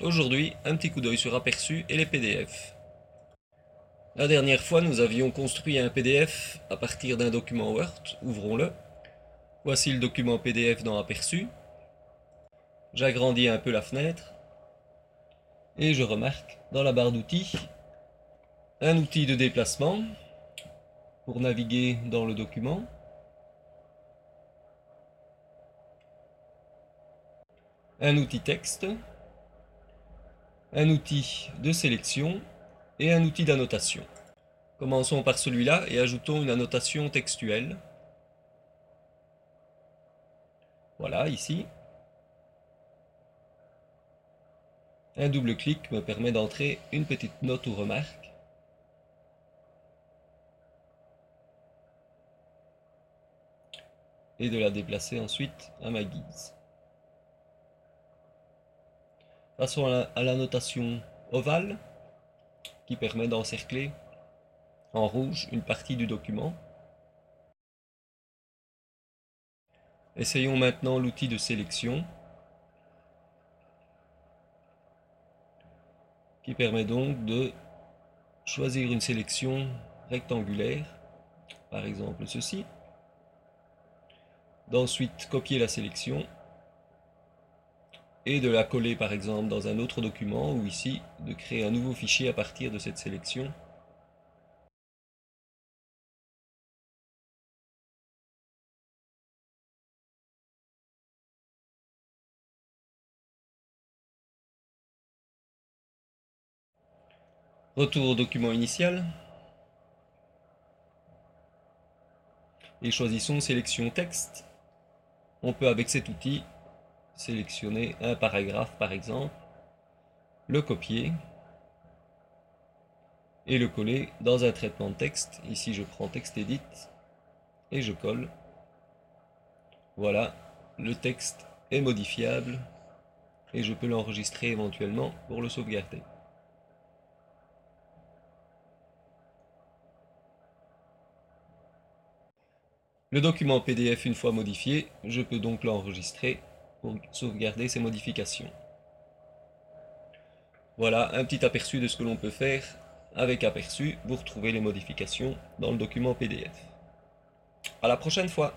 Aujourd'hui, un petit coup d'œil sur aperçu et les PDF. La dernière fois, nous avions construit un PDF à partir d'un document Word. Ouvrons-le. Voici le document PDF dans aperçu. J'agrandis un peu la fenêtre. Et je remarque dans la barre d'outils un outil de déplacement pour naviguer dans le document. Un outil texte un outil de sélection et un outil d'annotation. Commençons par celui-là et ajoutons une annotation textuelle. Voilà, ici. Un double clic me permet d'entrer une petite note ou remarque. Et de la déplacer ensuite à ma guise. Passons à la, notation ovale qui permet d'encercler en rouge une partie du document. Essayons maintenant l'outil de sélection qui permet donc de choisir une sélection rectangulaire, par exemple ceci, d'ensuite copier la sélection et de la coller par exemple dans un autre document ou ici de créer un nouveau fichier à partir de cette sélection. Retour au document initial. Et choisissons sélection texte. On peut avec cet outil sélectionner un paragraphe par exemple, le copier et le coller dans un traitement de texte. Ici je prends texte edit et je colle. Voilà, le texte est modifiable et je peux l'enregistrer éventuellement pour le sauvegarder. Le document PDF une fois modifié, je peux donc l'enregistrer pour sauvegarder ces modifications. Voilà un petit aperçu de ce que l'on peut faire avec aperçu. Vous retrouvez les modifications dans le document PDF. À la prochaine fois